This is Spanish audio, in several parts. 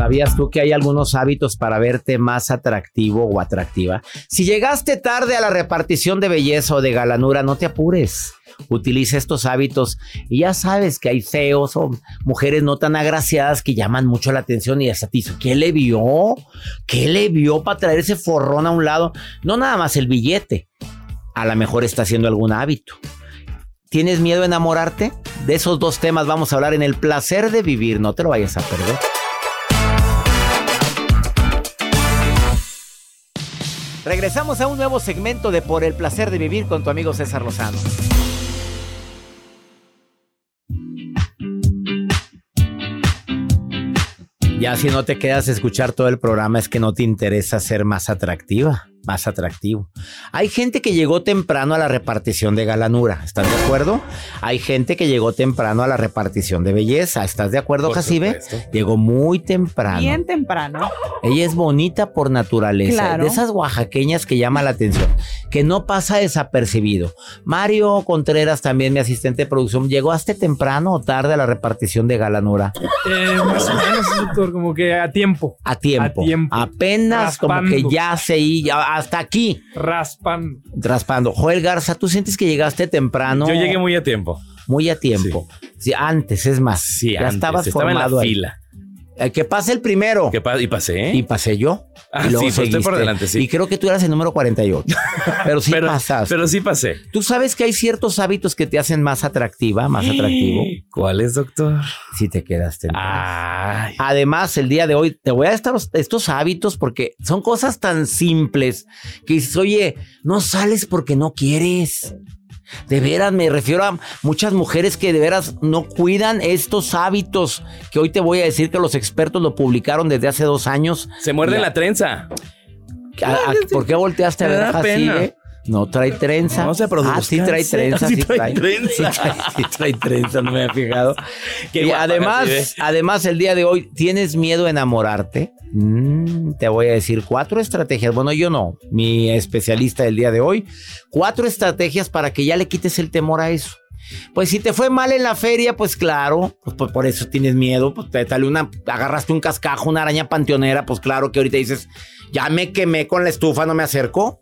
¿Sabías tú que hay algunos hábitos para verte más atractivo o atractiva? Si llegaste tarde a la repartición de belleza o de galanura, no te apures. Utiliza estos hábitos y ya sabes que hay feos o mujeres no tan agraciadas que llaman mucho la atención y hasta dice, ¿qué le vio? ¿Qué le vio para traer ese forrón a un lado? No nada más el billete. A lo mejor está haciendo algún hábito. ¿Tienes miedo a enamorarte? De esos dos temas vamos a hablar en el placer de vivir. No te lo vayas a perder. Regresamos a un nuevo segmento de Por el placer de vivir con tu amigo César Lozano. Ya si no te quedas a escuchar todo el programa es que no te interesa ser más atractiva, más atractivo. Hay gente que llegó temprano a la repartición de galanura, ¿estás de acuerdo? Hay gente que llegó temprano a la repartición de belleza, ¿estás de acuerdo, Jacibe? Llegó muy temprano. Bien temprano. Ella es bonita por naturaleza, Claro. de esas oaxaqueñas que llama la atención, que no pasa desapercibido. Mario Contreras, también mi asistente de producción, ¿llegó hasta temprano o tarde a la repartición de galanura? Eh, más o menos, doctor, como que a tiempo. A tiempo. A tiempo. Apenas como que ya se ya hasta aquí, Raspan. raspando. Joel Garza, ¿tú sientes que llegaste temprano? Yo llegué muy a tiempo. Muy a tiempo. Sí, antes, es más. Sí, ya antes. estabas Estaba en la formado ahí. fila. Eh, que pase el primero. ¿Qué pa- y pasé. Y pasé yo. Ah, y luego sí, por delante, sí. Y creo que tú eras el número 48. Pero sí pero, pasaste. pero sí pasé. Tú sabes que hay ciertos hábitos que te hacen más atractiva, más atractivo. ¿Cuáles, doctor? Si te quedaste. Ay. Además, el día de hoy te voy a estar estos hábitos porque son cosas tan simples que dices, oye, no sales porque no quieres. De veras, me refiero a muchas mujeres que de veras no cuidan estos hábitos que hoy te voy a decir que los expertos lo publicaron desde hace dos años. Se muerde la trenza. ¿A- a- ¿Por qué volteaste a ver da a pena. Jacibe? No trae trenza. No se produzca. Ah, sí trae trenza, Sí sí trae trae. trenza. Sí trae, sí trae trenza, no me había fijado. Qué y además, además, el día de hoy, ¿tienes miedo a enamorarte? Mm, te voy a decir cuatro estrategias. Bueno, yo no, mi especialista del día de hoy. Cuatro estrategias para que ya le quites el temor a eso. Pues si te fue mal en la feria, pues claro, pues por, por eso tienes miedo, pues te una, agarraste un cascajo, una araña panteonera, pues claro que ahorita dices, ya me quemé con la estufa, no me acerco.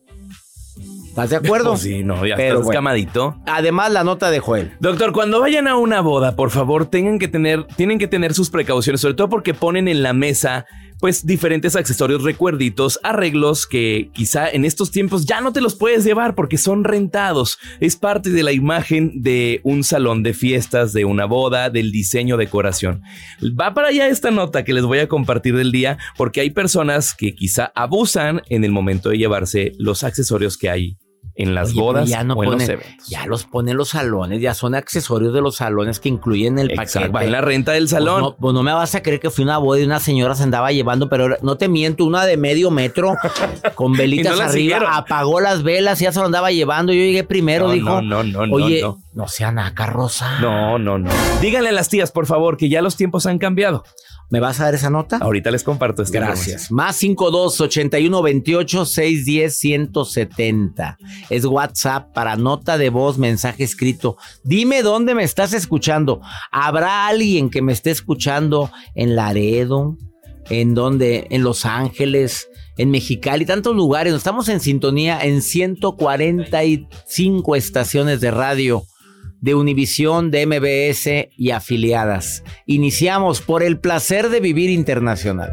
¿Estás de acuerdo? Pues sí, no, ya Pero estás bueno. escamadito. Además, la nota de Joel. Doctor, cuando vayan a una boda, por favor, tengan que tener, tienen que tener sus precauciones, sobre todo porque ponen en la mesa, pues, diferentes accesorios, recuerditos, arreglos que quizá en estos tiempos ya no te los puedes llevar porque son rentados. Es parte de la imagen de un salón de fiestas, de una boda, del diseño, decoración. Va para allá esta nota que les voy a compartir del día porque hay personas que quizá abusan en el momento de llevarse los accesorios que hay en las Oye, bodas ya no o en los ponen- eventos. Ya los ponen los salones, ya son accesorios de los salones que incluyen el Exacto, paquete. va en la renta del Pues salón. no, pues no me vas a creer que fui a una boda y una señora se andaba llevando, pero no te miento, una de medio metro con velitas no arriba, siguieron. apagó las velas y ya se lo andaba llevando. Yo llegué primero, No, dijo. no, no, no, Oye, no. no, sea naca, Rosa. No, no, no. Díganle a las tías, por favor, que ya los tiempos han cambiado. ¿Me vas a dar esa nota? Ahorita les comparto esta Gracias. Más 52 81 28 610 170. Es WhatsApp para nota de voz, mensaje escrito. Dime dónde me estás escuchando. ¿Habrá alguien que me esté escuchando en Laredo? ¿En dónde? En Los Ángeles, en Mexicali, tantos lugares. Estamos en sintonía en 145 estaciones de radio de Univisión, de MBS y afiliadas. Iniciamos por el placer de vivir internacional.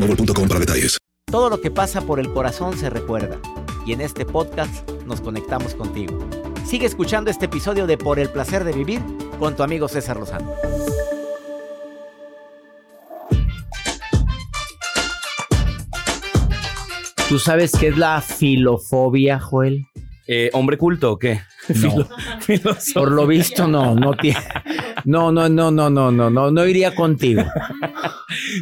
boostmobile.com para detalles. Todo lo que pasa por el corazón se recuerda. Y en este podcast nos conectamos contigo. Sigue escuchando este episodio de Por el placer de vivir con tu amigo César Lozano. ¿Tú sabes qué es la filofobia, Joel? Eh, ¿Hombre culto o qué? Filo-. Por lo visto no, no tiene. No, no, no, no, no, no, no, no iría contigo.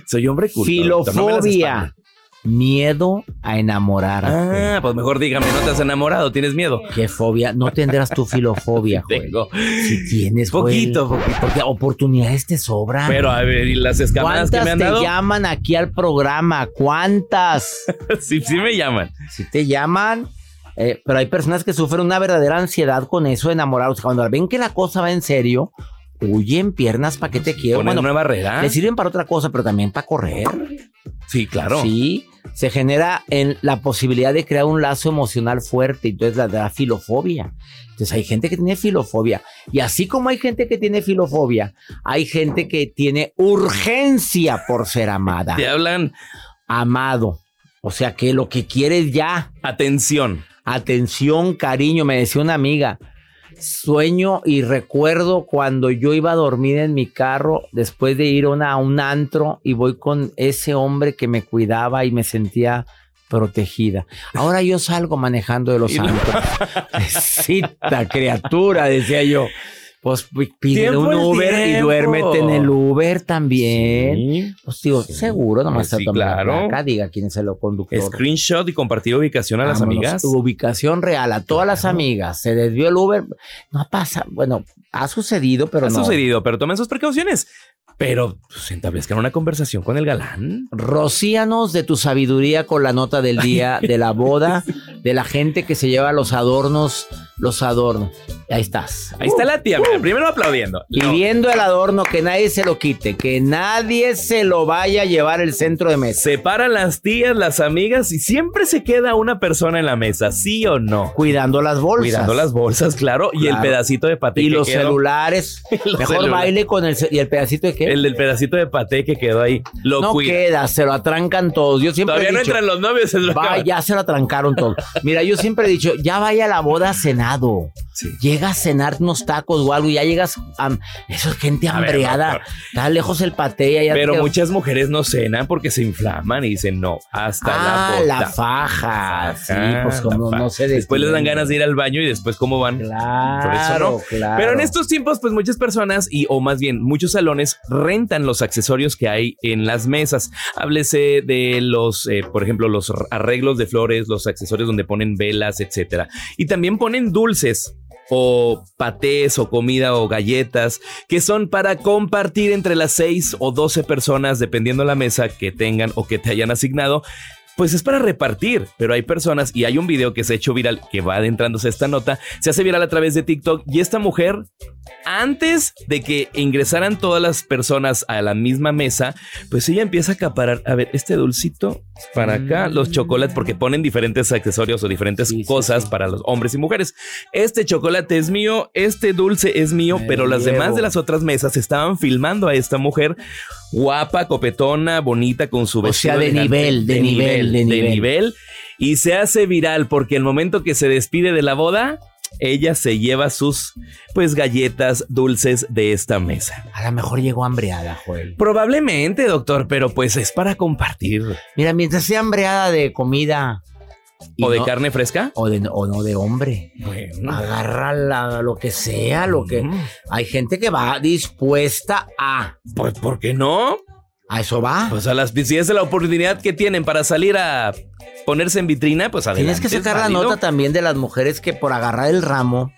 Soy hombre culto. no Filofobia. Miedo a enamorarte. Ah, pues mejor dígame, ¿no te has enamorado? ¿Tienes miedo? ¿Qué fobia? No tendrás tu filofobia, Joel. Tengo. Si tienes, Joel. Poquito, poquito. Porque oportunidades te sobran. Pero a ver, ¿y las escamadas que ¿Cuántas me han te dado? llaman aquí al programa? ¿Cuántas? sí, sí me llaman. Si te llaman. Eh, pero hay personas que sufren una verdadera ansiedad con eso de enamorados. Cuando ven que la cosa va en serio, huyen piernas para que te quiero. Ponen una barrera. le sirven para otra cosa, pero también para correr. Sí, claro. Sí, se genera en la posibilidad de crear un lazo emocional fuerte, entonces la, la filofobia. Entonces hay gente que tiene filofobia. Y así como hay gente que tiene filofobia, hay gente que tiene urgencia por ser amada. Te hablan Amado. O sea que lo que quieres ya. atención. Atención, cariño, me decía una amiga. Sueño y recuerdo cuando yo iba a dormir en mi carro después de ir a, una- a un antro y voy con ese hombre que me cuidaba y me sentía protegida. Ahora yo salgo manejando de los antros. Pobrecita criatura, decía yo. Pues pi- pide un Uber y duérmete en el Uber también. Sí. Pues digo, Sí. seguro, nomás Pues sí, la claro. placa, diga quién es el conductor. Screenshot y compartir ubicación a las amigas. Ubicación real a todas las amigas. Se desvió el Uber. No pasa. Bueno, ha sucedido, pero ha no. sucedido, pero tomen sus precauciones. Pero pues, establezcan una conversación con el galán. Rocíanos de tu sabiduría con la nota del día de la boda, de la gente que se lleva los adornos, los adornos. Ahí estás. Ahí está la tía, mira, primero aplaudiendo. Viendo el adorno, que nadie se lo quite, que nadie se lo vaya a llevar el centro de mesa. Separan las tías, las amigas y siempre se queda una persona en la mesa, ¿sí o no? Cuidando las bolsas. Cuidando las bolsas, claro, y el pedacito de paté Y los quedó. celulares. Los Mejor celulares. baile con el... ¿Y el pedacito de qué? El del pedacito de paté que quedó ahí. Lo no cuida. queda, se lo atrancan todos. Yo siempre Todavía he no entran los novios. lo que- Va, ya se lo atrancaron todo. Mira, yo siempre he dicho, ya vaya a la boda cenado. Llegas a cenar unos tacos o algo y ya llegas a... Eso es gente ver, hambreada. Está lejos el patea. Ya Pero muchas mujeres no cenan porque se inflaman y dicen no, hasta Ah, la la, bota. faja. Sí, Ah, pues como no sé. Después les dan ganas de ir al baño y después cómo van. Claro, Por eso no. claro. Pero en estos tiempos, pues muchas personas y o más bien muchos salones rentan los accesorios que hay en las mesas. Háblese de los, eh, por ejemplo, los arreglos de flores, los accesorios donde ponen velas, etcétera. Y también ponen dulces o patés o comida o galletas que son para compartir entre las 6 o 12 personas dependiendo la mesa que tengan o que te hayan asignado. Pues es para repartir, pero hay personas y hay un video que se ha hecho viral que va adentrándose a esta nota, se hace viral a través de TikTok y esta mujer, antes de que ingresaran todas las personas a la misma mesa, pues ella empieza a acaparar, a ver, este dulcito para acá, los chocolates, porque ponen diferentes accesorios o diferentes cosas para los hombres y mujeres. Este chocolate es mío, este dulce es mío, Me pero las demás de las otras mesas estaban filmando a esta mujer guapa, copetona, bonita, con su O sea, vestido de nivel, de nivel, de nivel. nivel, y se hace viral porque el momento que se despide de la boda, ella se lleva sus pues galletas dulces de esta mesa. A lo mejor llegó hambreada, Joel. Probablemente, doctor, pero pues es para compartir. Mira, mientras sea hambreada de comida. ¿O de no- carne fresca? O, de, o no de hombre. Bueno. Agarra la- lo que sea, lo que. Mm. Hay gente que va dispuesta a. Pues, ¿por qué no? A eso va. Pues a las si es la oportunidad que tienen para salir a ponerse en vitrina, pues adelante. Tienes que sacar la nota también de las mujeres que por agarrar el ramo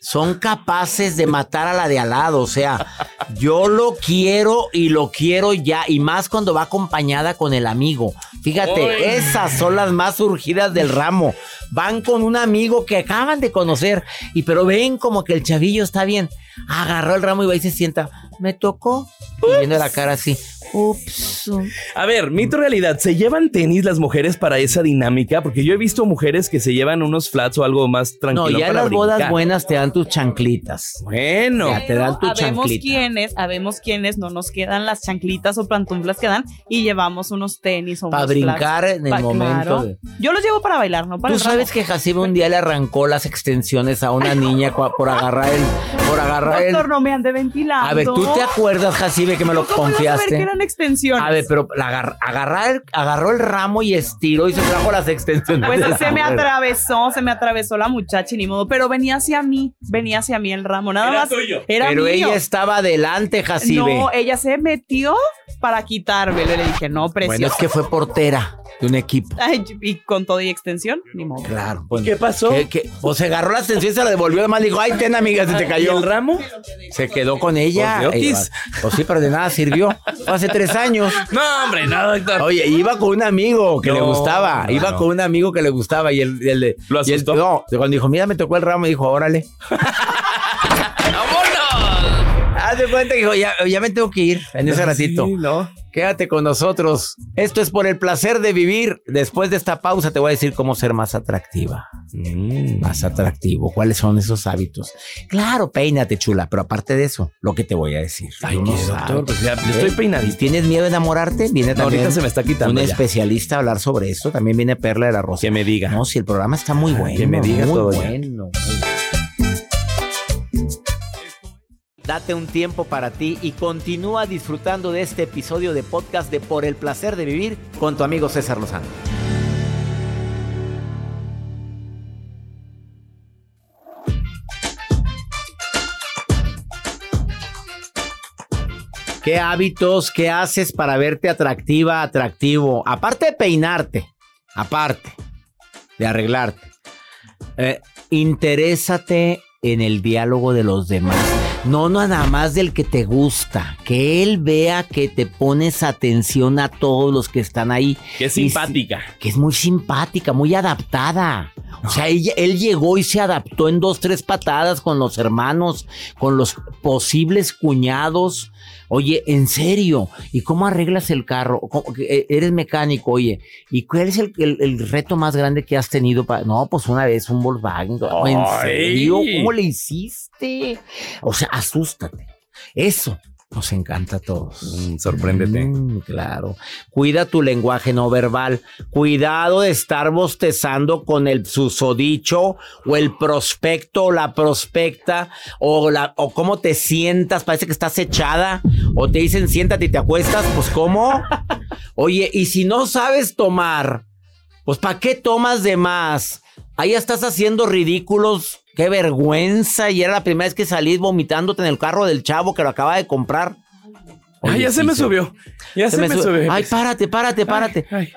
son capaces de matar a la de al lado. O sea, yo lo quiero y lo quiero ya. Y más cuando va acompañada con el amigo. Fíjate, esas son las más surgidas del ramo. Van con un amigo que acaban de conocer. Y pero ven como que el chavillo está bien. Agarró el ramo y va y se sienta. Me tocó. Y viendo la cara así. Ups. A ver, mito realidad, ¿se llevan tenis las mujeres para esa dinámica? Porque yo he visto mujeres que se llevan unos flats o algo más tranquilo. No, ya en para las bodas buenas te dan tus chanclitas. Bueno. Ya te dan tu habemos chanclita. quienes, habemos quienes no nos quedan las chanclitas o pantuflas que dan y llevamos unos tenis o Para brincar flats. en el Pa- momento claro. de- Yo los llevo para bailar, no para Tú el ramo. Sabes que Jacibe un día le arrancó las extensiones a una niña por agarrar el, por agarrar el. Doctor, no me ande ventilando. A ver, ¿tú te acuerdas, Jacibe, que me lo ¿Cómo no saber confiaste? que eran extensiones? A ver, pero la agar- agarrar el- agarró el ramo y estiró y se trajo las extensiones. Pues se me mujer. atravesó, se me atravesó la muchacha y ni modo, pero venía hacia mí, venía hacia mí el ramo, nada Era más. tuyo. Era Pero mío. ella estaba adelante, Jacibe. No, ella se metió para quitármelo. Le dije, no, precioso. bueno, es que fue portera de un equipo. Ay, y con todo y extensión, ni modo. Claro. Pues, ¿Qué pasó? que- que- pues se agarró la extensión y se la devolvió. Además dijo, ay, ten, amiga, se te ¿Y cayó. el ramo? Se quedó con ella. Pues. Pues sí, pero de nada sirvió. Hace tres años. No, hombre, no, doctor. Oye, iba con un amigo que le gustaba. no, iba no. con un amigo que le gustaba y el, el de- ¿Lo y el- asustó? no, cuando dijo, mira, me tocó el ramo, dijo, órale. Haz de cuenta que dijo, ya, ya me tengo que ir en ese ratito. Sí, no. Quédate con nosotros. Esto es por el placer de vivir. Después de esta pausa te voy a decir cómo ser más atractiva. Mm. Más atractivo. ¿Cuáles son esos hábitos? Claro, peínate, chula. Pero aparte de eso, lo que te voy a decir. Ay, no doctor, pues ya, yo estoy ¿Y peinadito. tienes miedo de enamorarte? Viene No, también ahorita se me está quitando un ya. especialista a hablar sobre esto. También viene Perla de la Rosa. Que me diga. No, si el programa está muy bueno. que me diga muy todo ya. bueno. Date un tiempo para ti y continúa disfrutando de este episodio de podcast de Por el placer de vivir con tu amigo César Lozano. ¿Qué hábitos, qué haces para verte atractiva, atractivo? Aparte de peinarte, aparte de arreglarte, eh, interésate en el diálogo de los demás. No, no nada más del que te gusta. Que él vea que te pones atención a todos los que están ahí. Que es simpática. que es muy simpática, muy adaptada. O sea, él llegó y se adaptó en dos, tres patadas con los hermanos, con los posibles cuñados. Oye, en serio, ¿y cómo arreglas el carro? ¿Cómo- que, eh, Eres mecánico, oye, ¿y cuál es el, el- el reto más grande que has tenido? para No, pues una vez un Volkswagen. ¿En serio? ¿Cómo le hiciste? O sea, asústate. Eso. Nos encanta a todos. Mm, sorpréndete. Mm, claro. Cuida tu lenguaje no verbal. Cuidado de estar bostezando con el susodicho o el prospecto o la prospecta o, la, o cómo te sientas. Parece que estás echada o te dicen siéntate y te acuestas. Pues cómo. Oye, y si no sabes tomar, pues ¿para qué tomas de más? Ahí estás haciendo ridículos. Qué vergüenza. Y era la primera vez que salís vomitándote en el carro del chavo que lo acaba de comprar. Ay, ya se me subió. Ya se, me, subió. Ay, párate, párate, párate. Ay,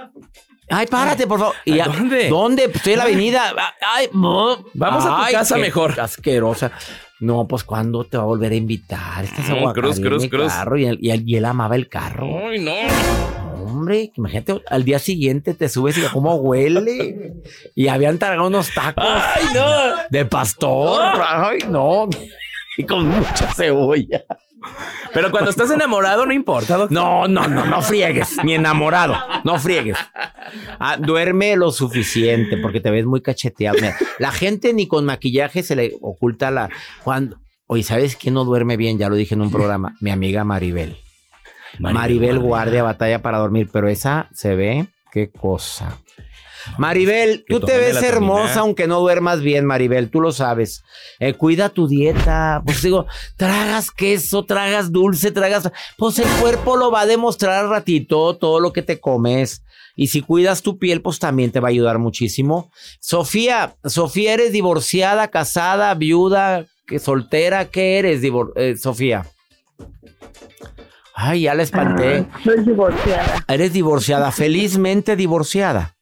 Ay, párate, por favor. Y ¿Dónde? ¿Dónde? Pues Estoy en la avenida. Ay, no. Vamos a tu casa mejor. Asquerosa. No, pues ¿cuándo te va a volver a invitar? Estás No, cruz, cruz, cruz. carro y él, y él- y él amaba el carro. Ay, no. Imagínate, al día siguiente te subes y cómo huele. Y habían tragado unos tacos Ay, no. de pastor. Ay, no. Y con mucha cebolla. Pero cuando estás enamorado no importa, doctor. No, no, no, no friegues. Mi enamorado. No friegues. Ah, duerme lo suficiente porque te ves muy cacheteado. Mira, la gente ni con maquillaje se le oculta la. Cuando. Oye, ¿sabes quién no duerme bien? Ya lo dije en un programa. Mi amiga Maribel. Maribel, Guardia batalla para dormir, pero esa se ve. Qué cosa. Maribel, tú te ves hermosa aunque no duermas bien, Maribel, tú lo sabes. Eh, cuida tu dieta. Pues digo, tragas queso, tragas dulce, tragas. Pues el cuerpo lo va a demostrar al ratito todo lo que te comes. Y si cuidas tu piel, pues también te va a ayudar muchísimo. Sofía, Sofía, ¿eres divorciada, casada, viuda, soltera? ¿Qué eres, eh, Sofía? Ay, ya la espanté. Ah, soy divorciada. Eres divorciada, felizmente divorciada.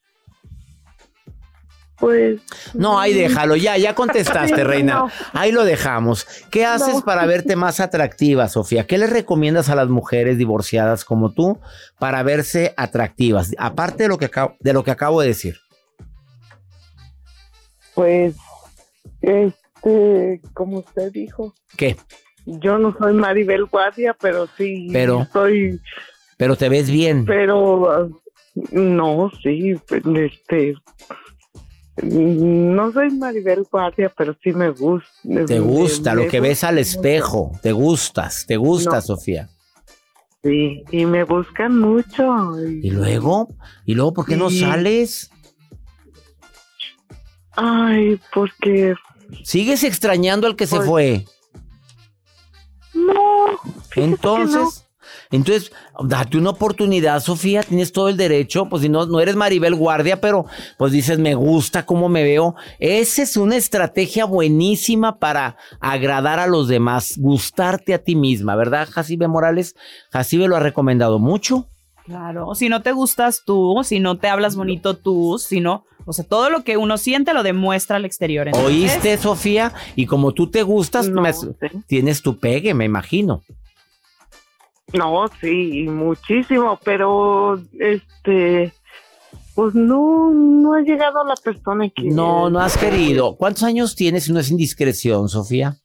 Pues. No, ahí déjalo, ya, ya contestaste, reina. no. Ahí lo dejamos. ¿Qué haces No. para verte más atractiva, Sofía? ¿Qué le recomiendas a las mujeres divorciadas como tú para verse atractivas? Aparte de lo que acabo, de lo que acabo de decir. Pues. Este. Como usted dijo. ¿Qué? Yo no soy Maribel Guardia, pero sí. Pero- Soy. Pero te ves bien. Pero. No, sí. Este. No soy Maribel Guardia, pero sí me gusta. Te gusta lo que ves al espejo. Te gustas, te gusta, No. Sofía. Sí, y me buscan mucho. ¿Y luego? ¿Y luego por qué no sales? Ay, porque. ¿Sigues extrañando al que se Pues, fue? No. Entonces, entonces, date una oportunidad, Sofía, tienes todo el derecho, pues si no, no eres Maribel Guardia, pero pues dices, me gusta cómo me veo. Esa es una estrategia buenísima para agradar a los demás, gustarte a ti misma, ¿verdad, Jacibe Morales? Jacibe lo ha recomendado mucho. Claro, si no te gustas tú, si no te hablas bonito tú, si no, o sea, todo lo que uno siente lo demuestra al exterior. Entonces, ¿Oíste, Sofía? Y como tú te gustas, me- tienes tu pegue, me imagino. No, sí, muchísimo, pero este, pues no, no ha llegado la persona que. No, no has querido. ¿Cuántos años tienes si no es indiscreción, Sofía?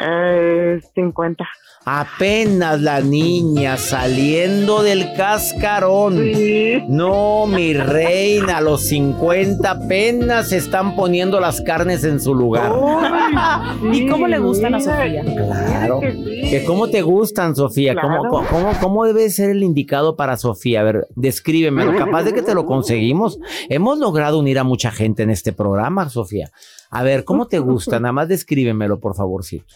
Eh, 50. Apenas la niña saliendo del cascarón. No, mi reina, a los 50 apenas se están poniendo las carnes en su lugar. ¿Y cómo le gustan a Sofía? Claro. ¿Que ¿Cómo te gustan, Sofía? ¿Cómo, cómo, cómo debe ser el indicado para Sofía? A ver, descríbemelo. Capaz de que te lo conseguimos. Hemos logrado unir a mucha gente en este programa, Sofía. A ver, ¿cómo te gusta? Nada más descríbemelo, por favorcito.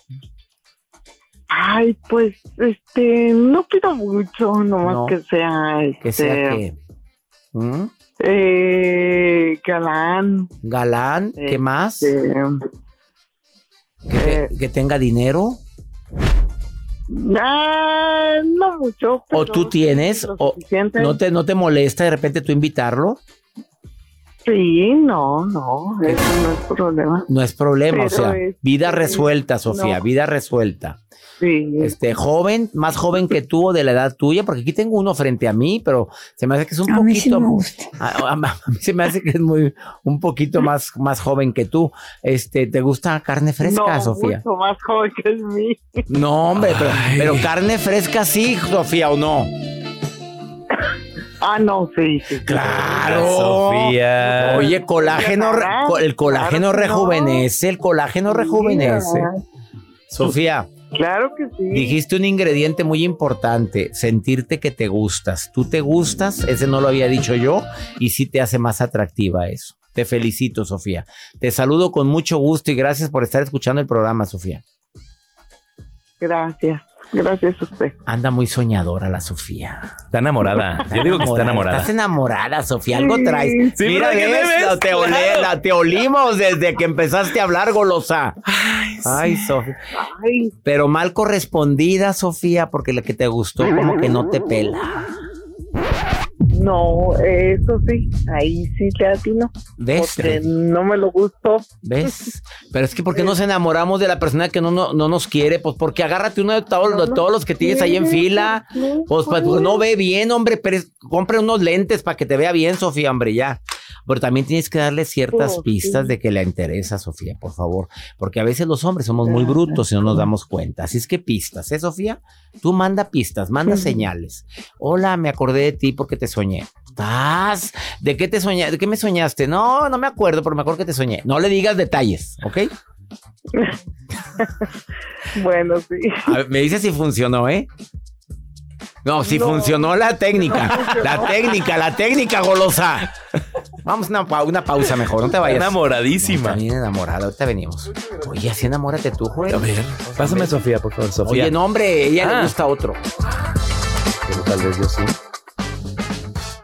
Ay, pues, este, no pido mucho, nomás No. que sea, Que sea este, que... ¿Mm? eh, galán. Galán, ¿qué más? este, Que, te- que tenga dinero. ah, no mucho. ¿O tú tienes? ¿O no te, no te molesta de repente tú invitarlo? Sí, no, no, eso no es problema. No es problema, o sea, es- vida resuelta, Sofía, no. vida resuelta. Sí. Este, joven, más joven que tú o de la edad tuya, porque aquí tengo uno frente a mí, pero se me hace que es un A mí sí poquito. me gusta. A, a- a mí se me hace que es muy, un poquito más, más joven que tú. Este, ¿te gusta carne fresca, no, Sofía? mucho más joven que es mí. No, hombre, pero, pero carne fresca sí, Sofía, ¿o no? Ah, no, sí. sí, sí. Claro. Sofía. Oye, colágeno, el colágeno Claro que no. rejuvenece, el colágeno rejuvenece. Sofía, Claro que sí. Dijiste un ingrediente muy importante, sentirte que te gustas. Tú te gustas, ese no lo había dicho yo, y sí te hace más atractiva eso. Te felicito, Sofía. Te saludo con mucho gusto y gracias por estar escuchando el programa, Sofía. Gracias. Gracias a usted. Anda muy soñadora la Sofía. Está enamorada. Yo digo que está enamorada. Estás enamorada, Sofía. Algo traes. Sí, Mira, ¿verdad que ves, te ves? te, olé- Claro. te olimos desde que empezaste a hablar, golosa. Ay, Sofía. Ay, Pero mal correspondida, Sofía, porque la que te gustó como que no te pela. No, eso sí, ahí sí te atino. ¿Ves? Porque no me lo gustó. ¿Ves? Pero es que ¿por qué nos enamoramos de la persona que no, no, no nos quiere? Pues porque agárrate uno de todos, No de nos todos los que tienes ahí en fila. no Pues, pues, puede. no ve bien, hombre, pero es- compre unos lentes para que te vea bien, Sofía, hombre, ya. Pero también tienes que darle ciertas Oh, pistas sí. de que le interesa, Sofía, por favor. Porque a veces los hombres somos muy brutos y no nos damos cuenta. Así es que pistas, ¿eh, Sofía? Tú manda pistas, manda señales. Hola, me acordé de ti porque te soñé. ¿Estás? ¿De qué te soñaste? ¿De qué me soñaste? No, no me acuerdo, pero me acuerdo que te soñé. No le digas detalles, ¿ok? Bueno, sí. A ver, me dice si funcionó, ¿eh? No, si No. funcionó la técnica. La técnica, la técnica golosa. Vamos a una, pa- una pausa mejor, no te vayas. Enamoradísima. Está bien enamorada, ahorita venimos. Oye, así enamórate tú, güey. A ver, pásame a Sofía, por favor, Sofía. Oye, no, hombre, ella Ah. le gusta otro. Pero tal vez yo sí.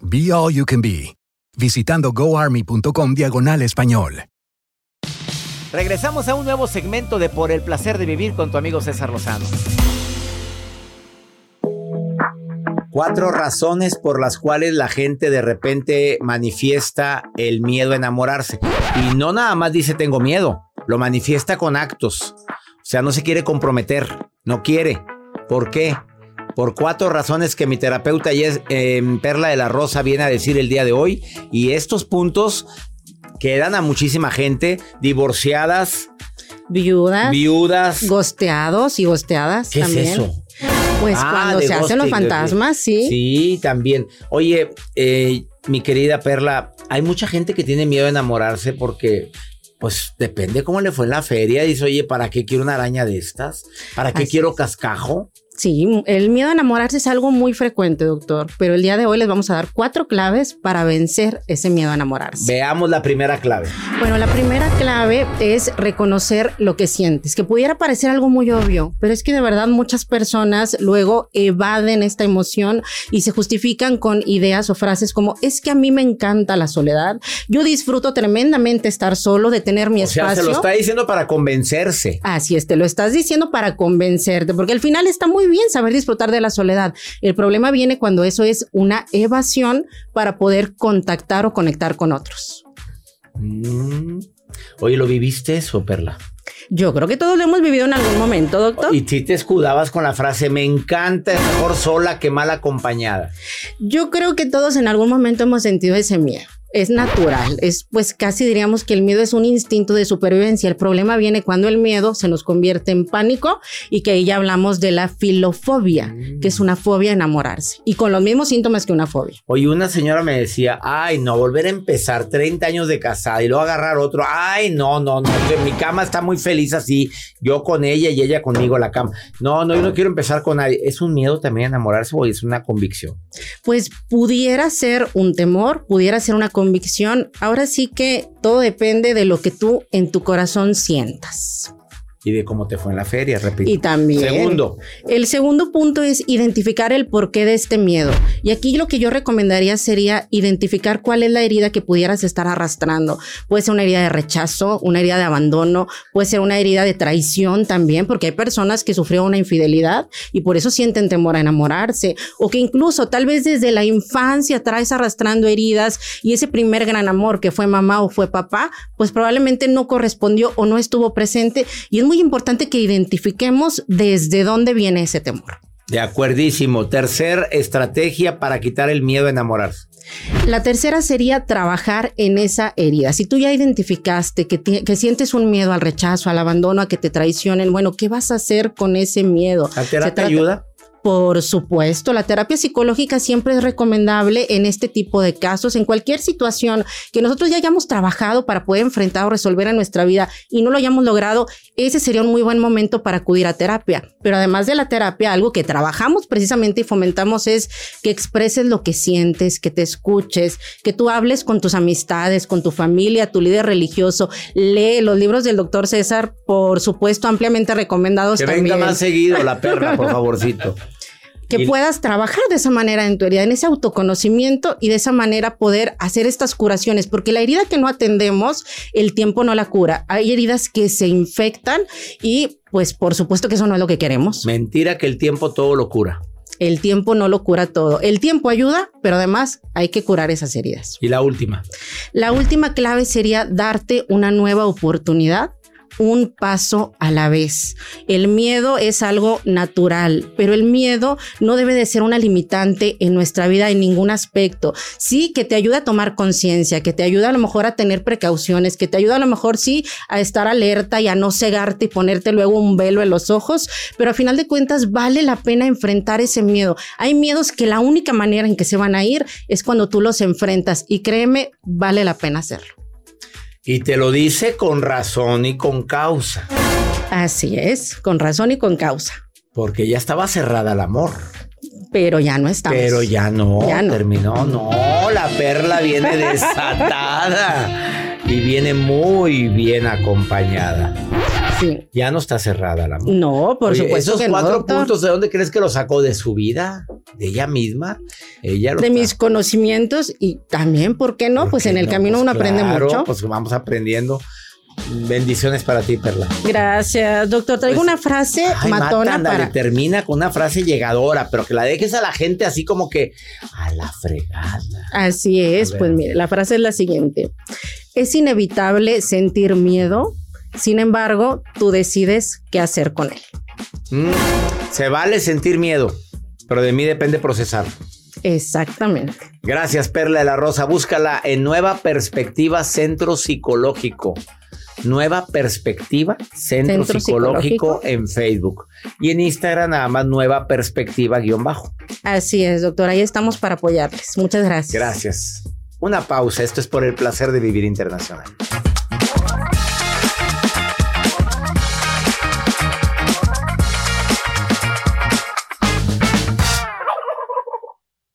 Be All You Can Be, visitando goarmy.com diagonal español. Regresamos a un nuevo segmento de Por el placer de vivir con tu amigo César Lozano. Cuatro razones por las cuales la gente de repente manifiesta el miedo a enamorarse. Y no nada más dice tengo miedo, lo manifiesta con actos. O sea, no se quiere comprometer, no quiere. ¿Por qué? Por cuatro razones que mi terapeuta Yes- eh, Perla de la Rosa viene a decir el día de hoy. Y estos puntos quedan a muchísima gente divorciadas, Viudas. viudas. Gosteados y gosteadas ¿Qué también. es eso? Pues Ah, cuando se hacen los fantasmas, sí. Sí, también. Oye, eh, mi querida Perla, hay mucha gente que tiene miedo de enamorarse porque, pues, depende cómo le fue en la feria. Dice, oye, ¿para qué quiero una araña de estas? ¿Para qué Así quiero cascajo? Sí, el miedo a enamorarse es algo muy frecuente, doctor. Pero el día de hoy les vamos a dar cuatro claves para vencer ese miedo a enamorarse. Veamos la primera clave. Bueno, la primera clave es reconocer lo que sientes, que pudiera parecer algo muy obvio, pero es que de verdad muchas personas luego evaden esta emoción y se justifican con ideas o frases como es que a mí me encanta la soledad, yo disfruto tremendamente estar solo, de tener mi O sea, se lo está diciendo para convencerse. Así es, te lo estás diciendo para convencerte, porque al final está muy bien saber disfrutar de la soledad. El problema viene cuando eso es una evasión para poder contactar o conectar con otros. Mm. Oye, ¿lo viviste eso, Perla? Yo creo que todos lo hemos vivido en algún momento, doctor. Y si te escudabas con la frase, me encanta, es mejor sola que mal acompañada. Yo creo que todos en algún momento hemos sentido ese miedo. Es natural, es pues casi diríamos que el miedo es un instinto de supervivencia. El problema viene cuando el miedo se nos convierte en pánico y que ahí ya hablamos de la filofobia, que es una fobia a enamorarse y con los mismos síntomas que una fobia. Oye, una señora me decía, ay, no, volver a empezar 30 años de casada y luego agarrar otro, ay, no, no, no, que mi cama está muy feliz así, yo con ella y ella conmigo la cama. No, no, yo no quiero empezar con nadie. ¿Es un miedo también enamorarse o es una convicción? Pues pudiera ser un temor, pudiera ser una convicción. Ahora sí que todo depende de lo que tú en tu corazón sientas. Y de cómo te fue en la feria, repito. Y también. Segundo. El segundo punto es identificar el porqué de este miedo. Y aquí lo que yo recomendaría sería identificar cuál es la herida que pudieras estar arrastrando. Puede ser una herida de rechazo, una herida de abandono, puede ser una herida de traición también, porque hay personas que sufrieron una infidelidad y por eso sienten temor a enamorarse. O que incluso tal vez desde la infancia traes arrastrando heridas y ese primer gran amor que fue mamá o fue papá, pues probablemente no correspondió o no estuvo presente. Y es muy importante que identifiquemos desde dónde viene ese temor. De acuerdísimo. Tercer estrategia para quitar el miedo a enamorarse. La tercera sería trabajar en esa herida. Si tú ya identificaste que, que, sientes un miedo al rechazo, al abandono, a que te traicionen, bueno, ¿qué vas a hacer con ese miedo? ¿La terapia ayuda? Por supuesto, la terapia psicológica siempre es recomendable en este tipo de casos, en cualquier situación que nosotros ya hayamos trabajado para poder enfrentar o resolver en nuestra vida y no lo hayamos logrado, ese sería un muy buen momento para acudir a terapia. Pero además de la terapia, algo que trabajamos precisamente y fomentamos es que expreses lo que sientes, que te escuches, que tú hables con tus amistades, con tu familia, tu líder religioso. Lee los libros del doctor César, por supuesto, ampliamente recomendados que también. venga más seguido la perra, por favorcito que puedas trabajar de esa manera en tu herida, en ese autoconocimiento y de esa manera poder hacer estas curaciones, porque la herida que no atendemos, el tiempo no la cura. Hay heridas que se infectan y pues por supuesto que eso no es lo que queremos. Mentira que el tiempo todo lo cura. El tiempo no lo cura todo. El tiempo ayuda, pero además hay que curar esas heridas. Y la última. La última clave sería darte una nueva oportunidad un paso a la vez. El miedo es algo natural, pero el miedo no debe de ser una limitante en nuestra vida en ningún aspecto. Sí, que te ayuda a tomar conciencia, que te ayuda a lo mejor a tener precauciones, que te ayuda a lo mejor sí a estar alerta y a no cegarte y ponerte luego un velo en los ojos, pero a final de cuentas vale la pena enfrentar ese miedo. Hay miedos que la única manera en que se van a ir es cuando tú los enfrentas y créeme, vale la pena hacerlo. Y te lo dice con razón y con causa. Así es, con razón y con causa. Porque ya estaba cerrada el amor. Pero ya no estamos. Pero ya no, ya no. terminó. No, la perla viene desatada y viene muy bien acompañada. Sí. Ya no está cerrada la amor. No, por Oye, supuesto. Esos que cuatro no, puntos, ¿de dónde crees que los sacó? ¿De su vida? ¿De ella misma? Ella lo De mis conocimientos y también, ¿por qué no? Pues en el No, camino pues uno aprende mucho. Pues vamos aprendiendo. Bendiciones para ti, Perla. Gracias, doctor. Traigo una frase Pues, Ay, matona mata, para. termina con una frase llegadora, pero que la dejes a la gente así como que a la fregada. Así es, pues mire, la frase es la siguiente. Es inevitable sentir miedo, sin embargo, tú decides qué hacer con él. Mm, se vale sentir miedo, pero de mí depende procesar. Exactamente. Gracias, Perla de la Rosa. Búscala en Nueva Perspectiva Centro Psicológico. Nueva Perspectiva Centro, Centro Psicológico, Psicológico. en Facebook. Y en Instagram nada más Nueva Perspectiva guion bajo. Así es, doctor. Ahí estamos para apoyarles. Muchas gracias. Gracias. Una pausa. Esto es por el placer de vivir internacional.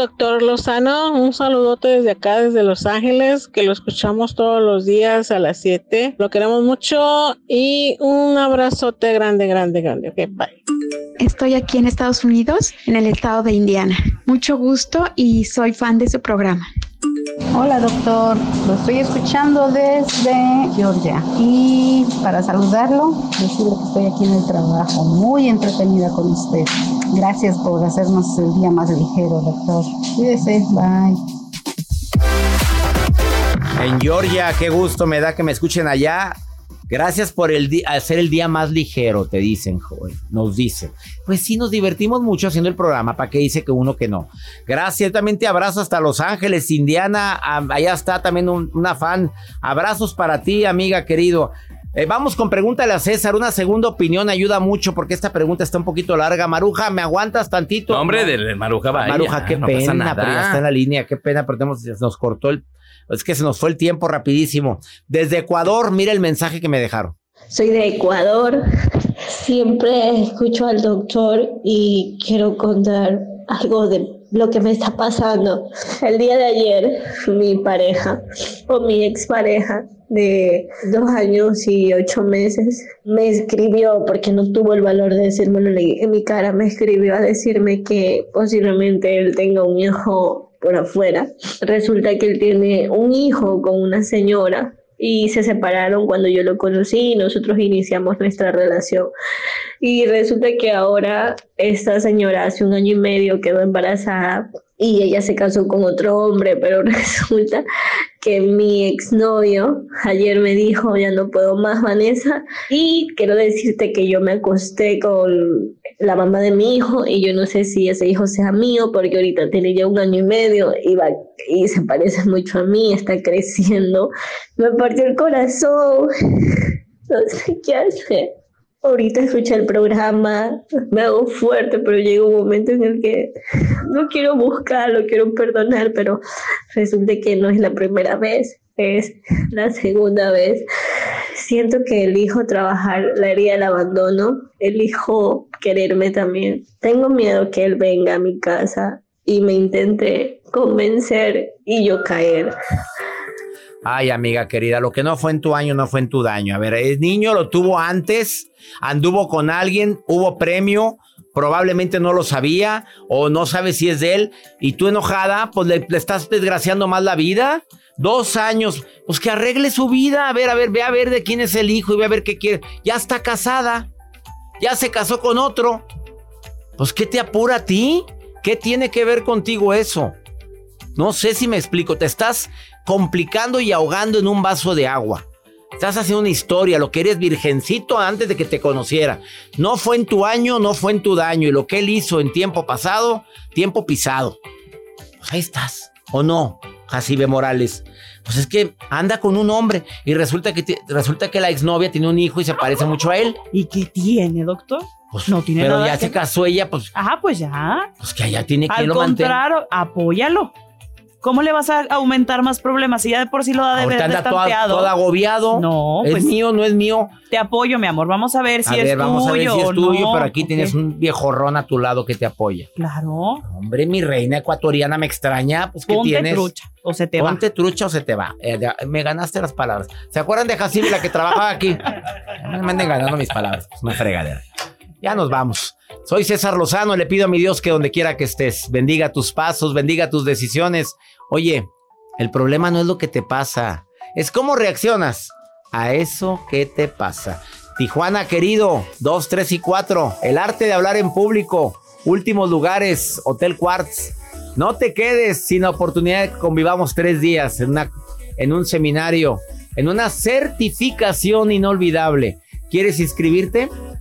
Doctor Lozano, un saludote desde acá, desde Los Ángeles, que lo escuchamos todos los días a las 7. Lo queremos mucho y un abrazote grande, grande, grande. Ok, bye. Estoy aquí en Estados Unidos, en el estado de Indiana. Mucho gusto y soy fan de su programa. Hola doctor, lo estoy escuchando desde Georgia y para saludarlo, decirle que estoy aquí en el trabajo, muy entretenida con usted. Gracias por hacernos el día más ligero, doctor. Cuídese, bye. En Georgia, qué gusto me da que me escuchen allá. Gracias por el hacer el día más ligero, te dicen, joven. Nos dicen. Pues sí, nos divertimos mucho haciendo el programa. ¿Para qué dice que uno que no? Gracias. También te abrazo hasta Los Ángeles, Indiana. Allá está también un, una fan. Abrazos para ti, amiga querido. Eh, vamos con pregúntale a César. Una segunda opinión ayuda mucho porque esta pregunta está un poquito larga. Maruja, ¿me aguantas tantito? No, hombre, de Maruja, vaya, Maruja, qué no pasa pena, nada. pero ya está en la línea. Qué pena, pero tenemos- se nos cortó el. Es que se nos fue el tiempo rapidísimo. Desde Ecuador, mira el mensaje que me dejaron. Soy de Ecuador. Siempre escucho al doctor y quiero contar algo de lo que me está pasando. El día de ayer, mi pareja o mi expareja de dos años y ocho meses me escribió, porque no tuvo el valor de decírmelo en mi cara, me escribió a decirme que posiblemente él tenga un hijo por afuera. Resulta que él tiene un hijo con una señora y se separaron cuando yo lo conocí y nosotros iniciamos nuestra relación. Y resulta que ahora esta señora hace un año y medio quedó embarazada y ella se casó con otro hombre, pero resulta que mi exnovio ayer me dijo, ya no puedo más, Vanessa, y quiero decirte que yo me acosté con la mamá de mi hijo y yo no sé si ese hijo sea mío porque ahorita tiene ya un año y medio y, va, y se parece mucho a mí, está creciendo. Me partió el corazón, no sé qué hacer. Ahorita escuché el programa, me hago fuerte, pero llega un momento en el que no quiero buscarlo, quiero perdonar, pero resulta que no es la primera vez, es la segunda vez. Siento que elijo trabajar la herida del abandono, elijo quererme también. Tengo miedo que él venga a mi casa y me intente convencer y yo caer. Ay, amiga querida, lo que no fue en tu año no fue en tu daño. A ver, el niño lo tuvo antes, anduvo con alguien, hubo premio, probablemente no lo sabía o no sabe si es de él y tú enojada, pues le, le estás desgraciando más la vida. Dos años, pues que arregle su vida. A ver, a ver, ve a ver de quién es el hijo y ve a ver qué quiere. Ya está casada, ya se casó con otro. Pues, ¿qué te apura a ti? ¿Qué tiene que ver contigo eso? No sé si me explico, te estás complicando y ahogando en un vaso de agua. Estás haciendo una historia, lo que eres virgencito antes de que te conociera. No fue en tu año, no fue en tu daño. Y lo que él hizo en tiempo pasado, tiempo pisado. Pues ahí estás. ¿O no? Jacibe Morales. Pues es que anda con un hombre y resulta que, resulta que la exnovia tiene un hijo y se parece mucho a él. ¿Y qué tiene, doctor? Pues, no tiene pero nada ya que- se casó ella, pues, Ajá, pues ya. pues que allá tiene que Al lo mantener. contrario, apóyalo. ¿Cómo le vas a aumentar más problemas si ya de por sí lo da de Ahorita anda toda, todo agobiado. No, es pues- mío, no es mío. Te apoyo, mi amor. Vamos a ver si a es ver, vamos a ver tuyo si es tuyo, no. pero aquí tienes un viejorrón a tu lado que te apoya. Claro. Hombre, mi reina ecuatoriana me extraña. Pues, ¿qué Ponte tienes? trucha o se te va. Ponte trucha o se te va. Eh, me ganaste las palabras. ¿Se acuerdan de Jacibe, la que trabajaba aquí? Me anden ganando mis palabras. Es una fregadera. Ya nos vamos. Soy César Lozano. Le pido a mi Dios que donde quiera que estés, bendiga tus pasos, bendiga tus decisiones. Oye, el problema no es lo que te pasa, es cómo reaccionas a eso que te pasa. Tijuana, querido, 2, 3 y 4. El arte de hablar en público. Últimos lugares, Hotel Quartz. No te quedes sin la oportunidad de que convivamos tres días en, una, en un seminario, en una certificación inolvidable. ¿Quieres inscribirte?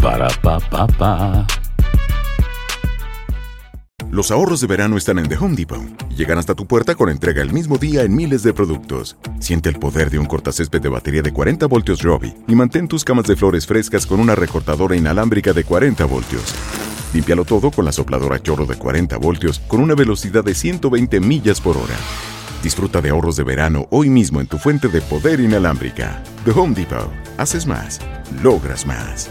Para pa pa pa. Los ahorros de verano están en The Home Depot. Llegan hasta tu puerta con entrega el mismo día en miles de productos. Siente el poder de un cortacésped de batería de 40 voltios Robbie y mantén tus camas de flores frescas con una recortadora inalámbrica de 40 voltios. Límpialo todo con la sopladora chorro de 40 voltios con una velocidad de 120 millas por hora. Disfruta de ahorros de verano hoy mismo en tu fuente de poder inalámbrica. The Home Depot. Haces más. Logras más.